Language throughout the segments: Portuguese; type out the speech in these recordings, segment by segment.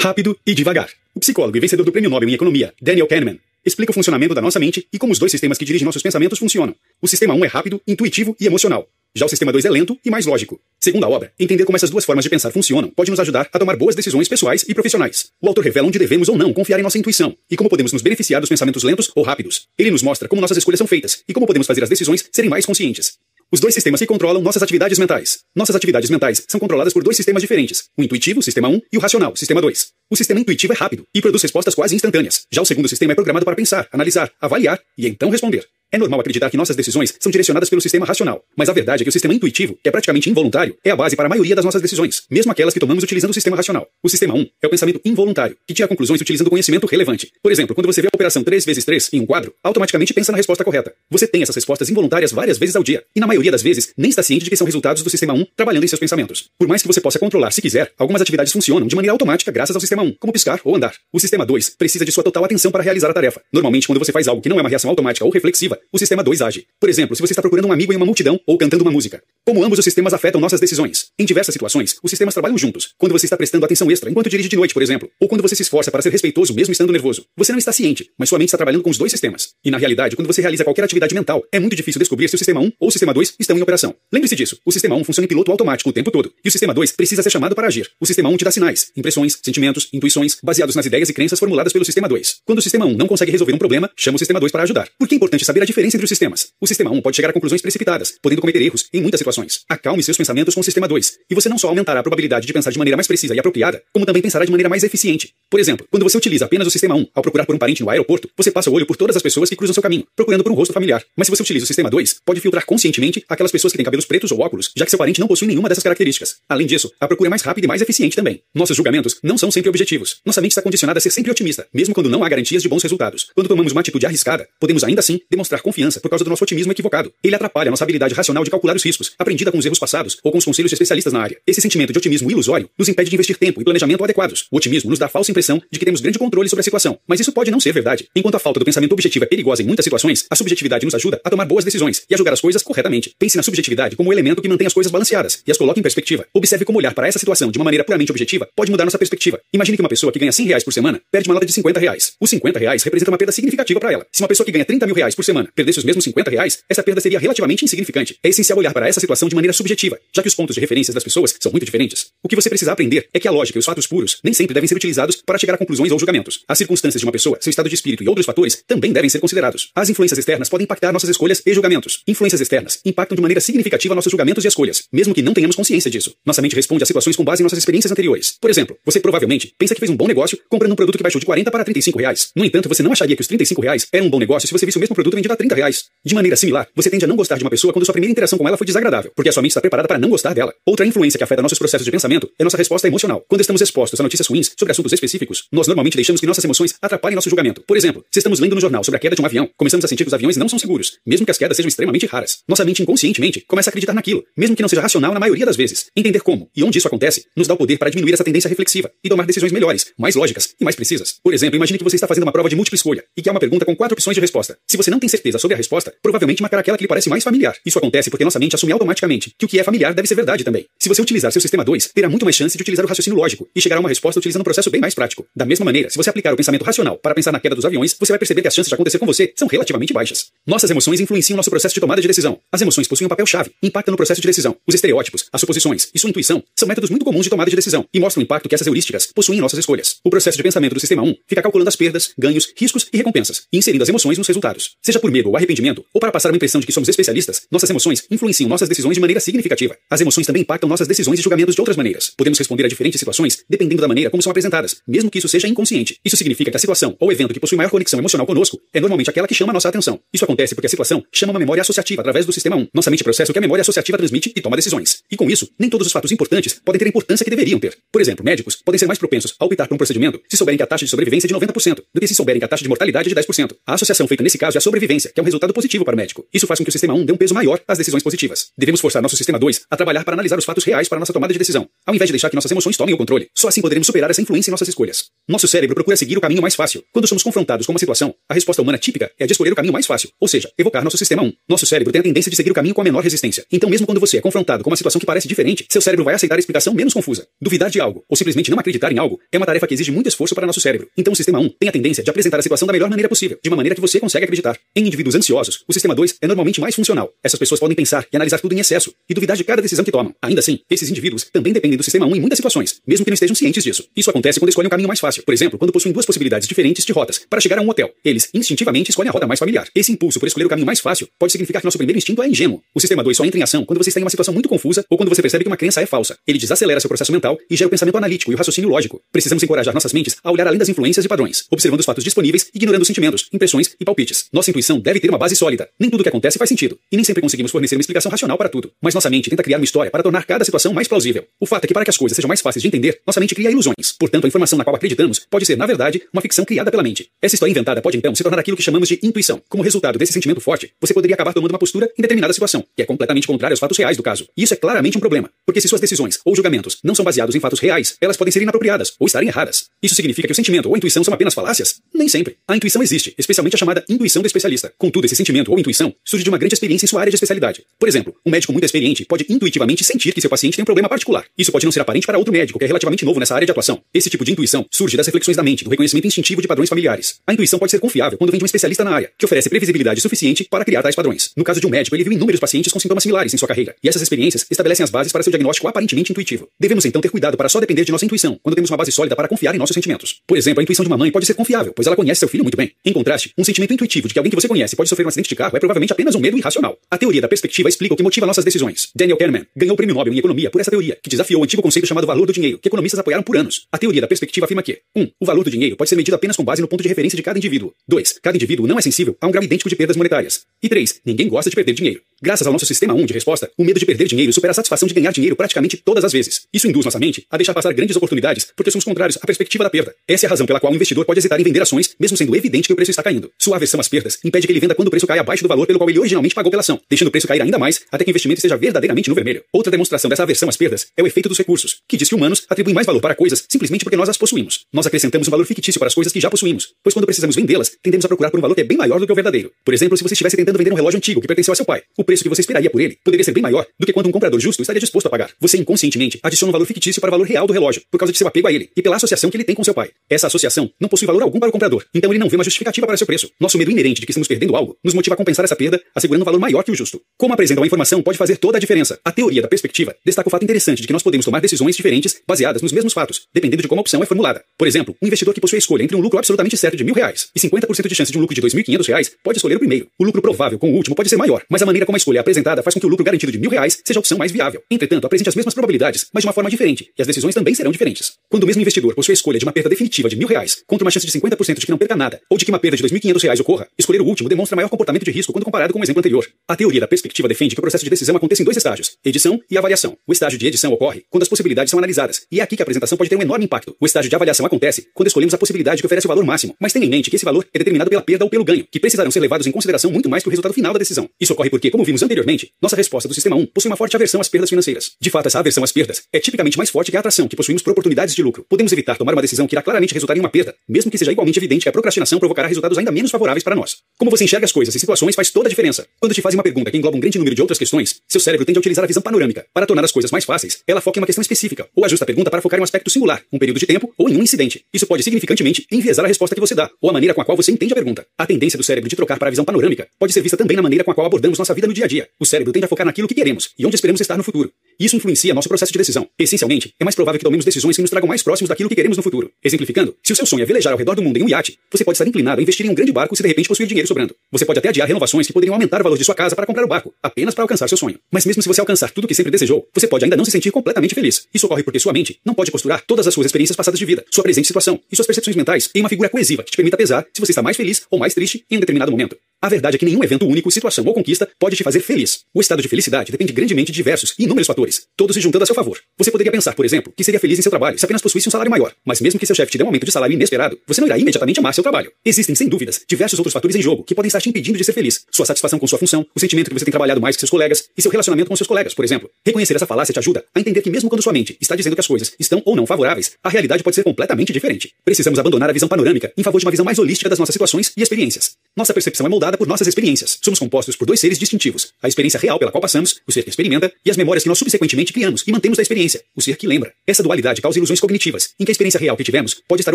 rápido e devagar. O psicólogo e vencedor do Prêmio Nobel em Economia, Daniel Kahneman, explica o funcionamento da nossa mente e como os dois sistemas que dirigem nossos pensamentos funcionam. O sistema 1 é rápido, intuitivo e emocional. Já o sistema 2 é lento e mais lógico. Segundo a obra, entender como essas duas formas de pensar funcionam pode nos ajudar a tomar boas decisões pessoais e profissionais. O autor revela onde devemos ou não confiar em nossa intuição e como podemos nos beneficiar dos pensamentos lentos ou rápidos. Ele nos mostra como nossas escolhas são feitas e como podemos fazer as decisões serem mais conscientes. Os dois sistemas que controlam nossas atividades mentais. Nossas atividades mentais são controladas por dois sistemas diferentes: o intuitivo, sistema 1, e o racional, sistema 2. O sistema intuitivo é rápido e produz respostas quase instantâneas. Já o segundo sistema é programado para pensar, analisar, avaliar e então responder. É normal acreditar que nossas decisões são direcionadas pelo sistema racional, mas a verdade é que o sistema intuitivo, que é praticamente involuntário, é a base para a maioria das nossas decisões, mesmo aquelas que tomamos utilizando o sistema racional. O sistema 1 é o pensamento involuntário, que tira conclusões utilizando conhecimento relevante. Por exemplo, quando você vê a operação 3 vezes 3 em um quadro, automaticamente pensa na resposta correta. Você tem essas respostas involuntárias várias vezes ao dia, e na maioria das vezes nem está ciente de que são resultados do sistema 1 trabalhando em seus pensamentos. Por mais que você possa controlar se quiser, algumas atividades funcionam de maneira automática graças ao sistema 1, como piscar ou andar. O sistema 2 precisa de sua total atenção para realizar a tarefa. Normalmente, quando você faz algo que não é uma reação automática ou reflexiva, o sistema 2 age. Por exemplo, se você está procurando um amigo em uma multidão ou cantando uma música. Como ambos os sistemas afetam nossas decisões. Em diversas situações, os sistemas trabalham juntos. Quando você está prestando atenção extra enquanto dirige de noite, por exemplo, ou quando você se esforça para ser respeitoso mesmo estando nervoso. Você não está ciente, mas sua mente está trabalhando com os dois sistemas. E na realidade, quando você realiza qualquer atividade mental, é muito difícil descobrir se o sistema 1 ou o sistema 2 estão em operação. Lembre-se disso. O sistema 1 funciona em piloto automático o tempo todo, e o sistema 2 precisa ser chamado para agir. O sistema 1 te dá sinais, impressões, sentimentos, intuições, baseados nas ideias e crenças formuladas pelo sistema 2. Quando o sistema 1 não consegue resolver um problema, chama o sistema 2 para ajudar. Por que é importante saber a diferença entre os sistemas? O sistema 1 pode chegar a conclusões precipitadas, podendo cometer erros em muitas situações. Acalme seus pensamentos com o sistema 2, e você não só aumentará a probabilidade de pensar de maneira mais precisa e apropriada, como também pensará de maneira mais eficiente. Por exemplo, quando você utiliza apenas o sistema 1 ao procurar por um parente no aeroporto, você passa o olho por todas as pessoas que cruzam seu caminho, procurando por um rosto familiar. Mas se você utiliza o sistema 2, pode filtrar conscientemente aquelas pessoas que têm cabelos pretos ou óculos, já que seu parente não possui nenhuma dessas características. Além disso, a procura é mais rápida e mais eficiente também. Nossos julgamentos não são sempre objetivos. Nossa mente está condicionada a ser sempre otimista, mesmo quando não há garantias de bons resultados. Quando tomamos uma atitude arriscada, podemos ainda assim demonstrar confiança por causa do nosso otimismo equivocado. Ele atrapalha nossa habilidade racional de calcular os riscos, aprendida com os erros passados ou com os conselhos de especialistas na área. Esse sentimento de otimismo ilusório nos impede de investir tempo e planejamento adequados. O otimismo nos dá a falsa impressão de que temos grande controle sobre a situação, mas isso pode não ser verdade. Enquanto a falta do pensamento objetivo é perigosa em muitas situações, a subjetividade nos ajuda a tomar boas decisões e a julgar as coisas corretamente. Pense na subjetividade como o elemento que mantém as coisas balanceadas e as coloca em perspectiva. Observe como olhar para essa situação de uma maneira puramente objetiva pode mudar nossa perspectiva. Imagine que uma pessoa que ganha 100 reais por semana perde uma nota de 50 reais. Os 50 reais representa uma perda significativa para ela. Se uma pessoa que ganha 30 mil reais por semana perdesse os mesmos 50 reais, essa perda seria relativamente insignificante. É essencial olhar para essa situação de maneira subjetiva, já que os pontos de referência das pessoas são muito diferentes. O que você precisa aprender é que a lógica e os fatos puros nem sempre devem ser utilizados para chegar a conclusões ou julgamentos. As circunstâncias de uma pessoa, seu estado de espírito e outros fatores também devem ser considerados. As influências externas podem impactar nossas escolhas e julgamentos. Influências externas impactam de maneira significativa nossos julgamentos e escolhas, mesmo que não tenhamos consciência disso. Nossa mente responde a situações com base em nossas experiências anteriores. Por exemplo, você provavelmente pensa que fez um bom negócio comprando um produto que baixou de 40 para 35 reais. No entanto, você não acharia que os 35 reais era um bom negócio se você visse o mesmo produto vendido a 30 reais. De maneira similar, você tende a não gostar de uma pessoa quando sua primeira interação com ela foi desagradável, porque a sua mente está preparada para não gostar dela. Outra influência que afeta nossos processos de pensamento é nossa resposta emocional. Quando estamos expostos a notícias ruins sobre assuntos específicos, nós normalmente deixamos que nossas emoções atrapalhem nosso julgamento. Por exemplo, se estamos lendo no jornal sobre a queda de um avião, começamos a sentir que os aviões não são seguros, mesmo que as quedas sejam extremamente raras. Nossa mente inconscientemente começa a acreditar naquilo, mesmo que não seja racional na maioria das vezes. Entender como e onde isso acontece nos dá o poder para diminuir essa tendência reflexiva e tomar decisões melhores, mais lógicas e mais precisas. Por exemplo, imagine que você está fazendo uma prova de múltipla escolha e que há uma pergunta com quatro opções de resposta. Se você não tem certeza sobre a resposta, provavelmente marcará aquela que lhe parece mais familiar. Isso acontece porque nossa mente assume automaticamente que o que é familiar deve ser verdade também. Se você utilizar seu sistema 2, terá muito mais chance de utilizar o raciocínio lógico e chegar a uma resposta utilizando um processo bem mais prático. Da mesma maneira, se você aplicar o pensamento racional para pensar na queda dos aviões, você vai perceber que as chances de acontecer com você são relativamente baixas. Nossas emoções influenciam nosso processo de tomada de decisão. As emoções possuem um papel-chave, impactam no processo de decisão. Os estereótipos, as suposições e sua intuição são métodos muito comuns de tomada de decisão e mostram o impacto que essas heurísticas possuem em nossas escolhas. O processo de pensamento do sistema 1 fica calculando as perdas, ganhos, riscos e recompensas, e inserindo as emoções nos resultados. Seja por medo ou arrependimento, ou para passar uma impressão de que somos especialistas, nossas emoções influenciam nossas decisões de maneira significativa. As emoções também impactam nossas decisões e julgamentos de outras maneiras. Podemos responder a diferentes situações dependendo da maneira como são apresentadas, mesmo que isso seja inconsciente. Isso significa que a situação ou evento que possui maior conexão emocional conosco é normalmente aquela que chama nossa atenção. Isso acontece porque a situação chama uma memória associativa através do sistema 1. Nossa mente processa o que a memória associativa transmite e toma decisões. E com isso, nem todos os fatos importantes podem ter a importância que deveriam ter. Por exemplo, médicos podem ser mais propensos a optar por um procedimento se souberem que a taxa de sobrevivência é de 90%, do que se souberem que a taxa de mortalidade é de 10%. A associação feita nesse caso é a sobrevivência, que é um resultado positivo para o médico. Isso faz com que o sistema 1 dê um peso maior às decisões positivas. Devemos forçar nosso sistema 2 a trabalhar para analisar os fatos reais para nossa tomada de decisão, ao invés de deixar que nossas emoções tomem o controle. Só assim poderemos superar essa influência em nossas escolhas. Nosso cérebro procura seguir o caminho mais fácil. Quando somos confrontados com uma situação, a resposta humana típica é de escolher o caminho mais fácil, ou seja, evocar nosso sistema 1. Nosso cérebro tem a tendência de seguir seguir o caminho com a menor resistência. Então, mesmo quando você é confrontado com uma situação que parece diferente, seu cérebro vai aceitar a explicação menos confusa. Duvidar de algo, ou simplesmente não acreditar em algo, é uma tarefa que exige muito esforço para nosso cérebro. Então, o sistema 1 tem a tendência de apresentar a situação da melhor maneira possível, de uma maneira que você consegue acreditar. Em indivíduos ansiosos, o sistema 2 é normalmente mais funcional. Essas pessoas podem pensar e analisar tudo em excesso e duvidar de cada decisão que tomam. Ainda assim, esses indivíduos também dependem do sistema 1 em muitas situações, mesmo que não estejam cientes disso. Isso acontece quando escolhem um caminho mais fácil. Por exemplo, quando possuem duas possibilidades diferentes de rotas para chegar a um hotel. Eles instintivamente escolhem a rota mais familiar. Esse impulso por escolher o caminho mais fácil pode significar que nosso primeiro instinto é ingênuo. O sistema 2 só entra em ação quando você está em uma situação muito confusa ou quando você percebe que uma crença é falsa. Ele desacelera seu processo mental e gera o pensamento analítico e o raciocínio lógico. Precisamos encorajar nossas mentes a olhar além das influências e padrões, observando os fatos disponíveis, ignorando os sentimentos, impressões e palpites. Nossa intuição deve ter uma base sólida. Nem tudo que acontece faz sentido, e nem sempre conseguimos fornecer uma explicação racional para tudo. Mas nossa mente tenta criar uma história para tornar cada situação mais plausível. O fato é que para que as coisas sejam mais fáceis de entender, nossa mente cria ilusões. Portanto, a informação na qual acreditamos pode ser, na verdade, uma ficção criada pela mente. Essa história inventada pode então se tornar aquilo que chamamos de intuição. Como resultado desse sentimento forte, você poderia acabar tomando uma postura em determinada situação, que é completamente contrária aos fatos reais do caso. Isso é claramente um problema, porque se suas decisões ou julgamentos não são baseados em fatos reais, elas podem ser inapropriadas ou estarem erradas. Isso significa que o sentimento ou a intuição são apenas falácias? Nem sempre. A intuição existe, especialmente a chamada intuição do especialista. Contudo, esse sentimento ou intuição surge de uma grande experiência em sua área de especialidade. Por exemplo, um médico muito experiente pode intuitivamente sentir que seu paciente tem um problema particular. Isso pode não ser aparente para outro médico que é relativamente novo nessa área de atuação. Esse tipo de intuição surge das reflexões da mente, do reconhecimento instintivo de padrões familiares. A intuição pode ser confiável quando vem de um especialista na área, que oferece previsibilidade suficiente para criar tais padrões. No caso de um médico, ele viu inúmeros pacientes com sintomas similares em sua carreira, e essas experiências estabelecem as bases para seu diagnóstico aparentemente intuitivo. Devemos então ter cuidado para só depender de nossa intuição, quando temos uma base sólida para confiar em nossos sentimentos. Por exemplo, a intuição de uma mãe pode ser confiável, pois ela conhece seu filho muito bem. Em contraste, um sentimento intuitivo de que alguém que você conhece pode sofrer um acidente de carro é provavelmente apenas um medo irracional. A teoria da perspectiva explica o que motiva nossas decisões. Daniel Kahneman ganhou o prêmio Nobel em economia por essa teoria, que desafiou o antigo conceito chamado valor do dinheiro, que economistas apoiaram por anos. A teoria da perspectiva afirma que 1. Um, o valor do dinheiro pode ser medido apenas com base no ponto de referência de cada indivíduo. 2. Cada indivíduo não é sensível a um grau idêntico de perdas monetárias. E 3. Ninguém gosta de perder dinheiro. Graças ao nosso sistema 1 de resposta, o medo de perder dinheiro supera a satisfação de ganhar dinheiro praticamente todas as vezes. Isso induz nossa mente a deixar passar grandes oportunidades porque somos contrários à perspectiva da perda. Essa é a razão pela qual o investidor pode hesitar em vender ações, mesmo sendo evidente que o preço está caindo. Sua aversão às perdas impede que ele venda quando o preço cai abaixo do valor pelo qual ele originalmente pagou pela ação, deixando o preço cair ainda mais até que o investimento esteja verdadeiramente no vermelho. Outra demonstração dessa aversão às perdas é o efeito dos recursos, que diz que humanos atribuem mais valor para coisas simplesmente porque nós as possuímos. Nós acrescentamos um valor fictício para as coisas que já possuímos, pois quando precisamos vendê-las, tendemos a procurar por um valor que é bem maior do que o verdadeiro. Por exemplo, se você estivesse tentando vender um relógio antigo que pertenceu a seu pai, o preço que você esperaria por ele poderia ser bem maior do que quanto um comprador justo estaria disposto a pagar. Você inconscientemente adiciona um valor fictício para o valor real do relógio, por causa de seu apego a ele e pela associação que ele tem com seu pai. Essa associação não possui valor algum para o comprador, então ele não vê uma justificativa para seu preço. Nosso medo inerente de que estamos perdendo algo nos motiva a compensar essa perda, assegurando um valor maior que o justo. Como apresenta uma informação pode fazer toda a diferença. A teoria da perspectiva destaca o fato interessante de que nós podemos tomar decisões diferentes baseadas nos mesmos fatos, dependendo de como a opção é formulada. Por exemplo, um investidor que possui a escolha entre um lucro absolutamente certo de mil reais e 50% de chance de um lucro de 2.500 reais pode escolher o primeiro. O lucro provável com o último pode ser maior, mas a maneira como a escolha apresentada faz com que o lucro garantido de mil reais seja a opção mais viável. Entretanto, apresente as mesmas probabilidades, mas de uma forma diferente, e as decisões também serão diferentes. Quando o mesmo investidor possui a escolha de uma perda definitiva de mil reais contra uma chance de 50% de que não perca nada, ou de que uma perda de 2.500 reais ocorra, escolher o último demonstra maior comportamento de risco quando comparado com o exemplo anterior. A teoria da perspectiva defende que o processo de decisão acontece em dois estágios, edição e avaliação. O estágio de edição ocorre quando as possibilidades são analisadas, e é aqui que a apresentação pode ter um enorme impacto. O estágio de avaliação acontece quando escolhemos a possibilidade que oferece o valor máximo, mas tenha em mente que esse valor é determinado pela perda ou pelo ganho, que precisarão ser levados em consideração muito mais que o resultado final da decisão. Isso ocorre porque, como vimos anteriormente, nossa resposta do sistema 1 possui uma forte aversão às perdas financeiras. De fato, essa aversão às perdas é tipicamente mais forte que a atração que possuímos por oportunidades de lucro. Podemos evitar tomar uma decisão que irá claramente resultar em uma perda, mesmo que seja igualmente evidente que a procrastinação provocará resultados ainda menos favoráveis para nós. Como você enxerga as coisas e situações faz toda a diferença. Quando te fazem uma pergunta que engloba um grande número de outras questões, seu cérebro tende a utilizar a visão panorâmica. Para tornar as coisas mais fáceis, ela foca em uma questão específica, ou ajusta a pergunta para focar em um aspecto singular, um período de tempo ou em um incidente. Isso pode significantemente enviesar a resposta que você dá, ou a maneira com a qual você entende a pergunta. A tendência do cérebro de trocar para a visão panorâmica pode ser vista também na maneira com a qual abordamos nossa vida no dia a dia. O cérebro tende a focar naquilo que queremos e onde esperamos estar no futuro. Isso influencia nosso processo de decisão. Essencialmente, é mais provável que tomemos decisões que nos tragam mais próximos daquilo que queremos no futuro. Exemplificando, se o seu sonho é velejar ao redor do mundo em um iate, você pode estar inclinado a investir em um grande barco se de repente possuir dinheiro sobrando. Você pode até adiar renovações que poderiam aumentar o valor de sua casa para comprar o barco, apenas para alcançar seu sonho. Mas mesmo se você alcançar tudo o que sempre desejou, você pode ainda não se sentir completamente feliz. Isso ocorre porque sua mente não pode costurar todas as suas experiências passadas de vida, sua presente situação e suas percepções mentais em uma figura coesiva que te permita pesar se você está mais feliz ou mais triste em um determinado momento. A verdade é que nenhum evento único, situação ou conquista pode te fazer feliz. O estado de felicidade depende grandemente de diversos e inúmeros fatores, todos se juntando a seu favor. Você poderia pensar, por exemplo, que seria feliz em seu trabalho se apenas possuísse um salário maior, mas mesmo que seu chefe te dê um aumento de salário inesperado, você não irá imediatamente amar seu trabalho. Existem, sem dúvidas, diversos outros fatores em jogo que podem estar te impedindo de ser feliz. Sua satisfação com sua função, o sentimento que você tem trabalhado mais que seus colegas e seu relacionamento com seus colegas, por exemplo. Reconhecer essa falácia te ajuda a entender que mesmo quando sua mente está dizendo que as coisas estão ou não favoráveis, a realidade pode ser completamente diferente. Precisamos abandonar a visão panorâmica em favor de uma visão mais holística das nossas situações e experiências. Nossa percepção é moldada por nossas experiências. Somos compostos por dois seres distintivos: a experiência real pela qual passamos, o ser que experimenta, e as memórias que nós subsequentemente criamos e mantemos da experiência, o ser que lembra. Essa dualidade causa ilusões cognitivas, em que a experiência real que tivemos pode estar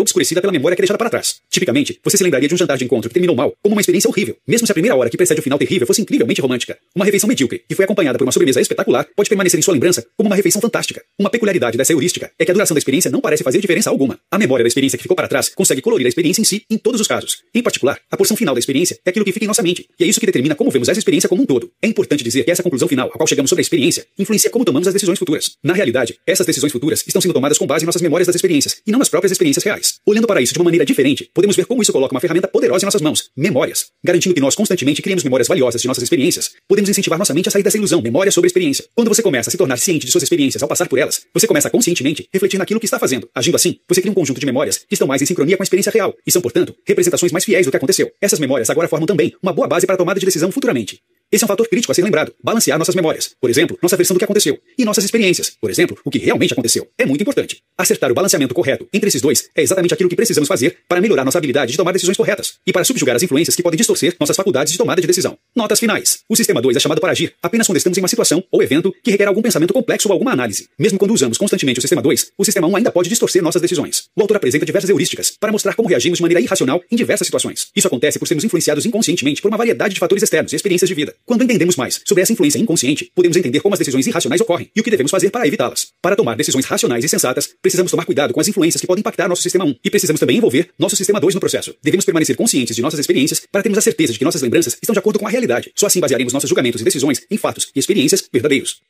obscurecida pela memória que é deixada para trás. Tipicamente, você se lembraria de um jantar de encontro que terminou mal como uma experiência horrível, mesmo se a primeira hora que precede o final terrível fosse incrivelmente romântica. Uma refeição medíocre, que foi acompanhada por uma sobremesa espetacular, pode permanecer em sua lembrança como uma refeição fantástica. Uma peculiaridade dessa heurística é que a duração da experiência não parece fazer diferença alguma. A memória da experiência que ficou para trás consegue colorir a experiência em si em todos os casos. Em particular, a porção final da experiência é aquilo que fica em nossa mente, e é isso que determina como vemos essa experiência como um todo. É importante dizer que essa conclusão final, a qual chegamos sobre a experiência, influencia como tomamos as decisões futuras. Na realidade, essas decisões futuras estão sendo tomadas com base em nossas memórias das experiências, e não nas próprias experiências reais. Olhando para isso de uma maneira diferente, podemos ver como isso coloca uma ferramenta poderosa em nossas mãos, memórias. Garantindo que nós constantemente criamos memórias valiosas de nossas experiências, podemos incentivar nossa mente a sair dessa ilusão, memória sobre experiência. Quando você começa a se tornar ciente de suas experiências ao passar por elas, você começa a conscientemente refletir naquilo que está fazendo. Agindo assim, você cria um conjunto de memórias que estão mais em sincronia com a experiência real e são, portanto, representações mais fiéis do que aconteceu. Essas memórias agora formam também uma boa base para a tomada de decisão futuramente. Esse é um fator crítico a ser lembrado. Balancear nossas memórias. Por exemplo, nossa versão do que aconteceu. E nossas experiências. Por exemplo, o que realmente aconteceu. É muito importante. Acertar o balanceamento correto entre esses dois é exatamente aquilo que precisamos fazer para melhorar nossa habilidade de tomar decisões corretas e para subjugar as influências que podem distorcer nossas faculdades de tomada de decisão. Notas finais. O sistema 2 é chamado para agir apenas quando estamos em uma situação ou evento que requer algum pensamento complexo ou alguma análise. Mesmo quando usamos constantemente o sistema 2, o sistema 1 ainda pode distorcer nossas decisões. O autor apresenta diversas heurísticas para mostrar como reagimos de maneira irracional em diversas situações. Isso acontece por sermos influenciados inconscientemente por uma variedade de fatores externos e experiências de vida. Quando entendemos mais sobre essa influência inconsciente, podemos entender como as decisões irracionais ocorrem e o que devemos fazer para evitá-las. Para tomar decisões racionais e sensatas, precisamos tomar cuidado com as influências que podem impactar nosso sistema 1 e precisamos também envolver nosso sistema 2 no processo. Devemos permanecer conscientes de nossas experiências para termos a certeza de que nossas lembranças estão de acordo com a realidade. Só assim basearemos nossos julgamentos e decisões em fatos e experiências verdadeiros.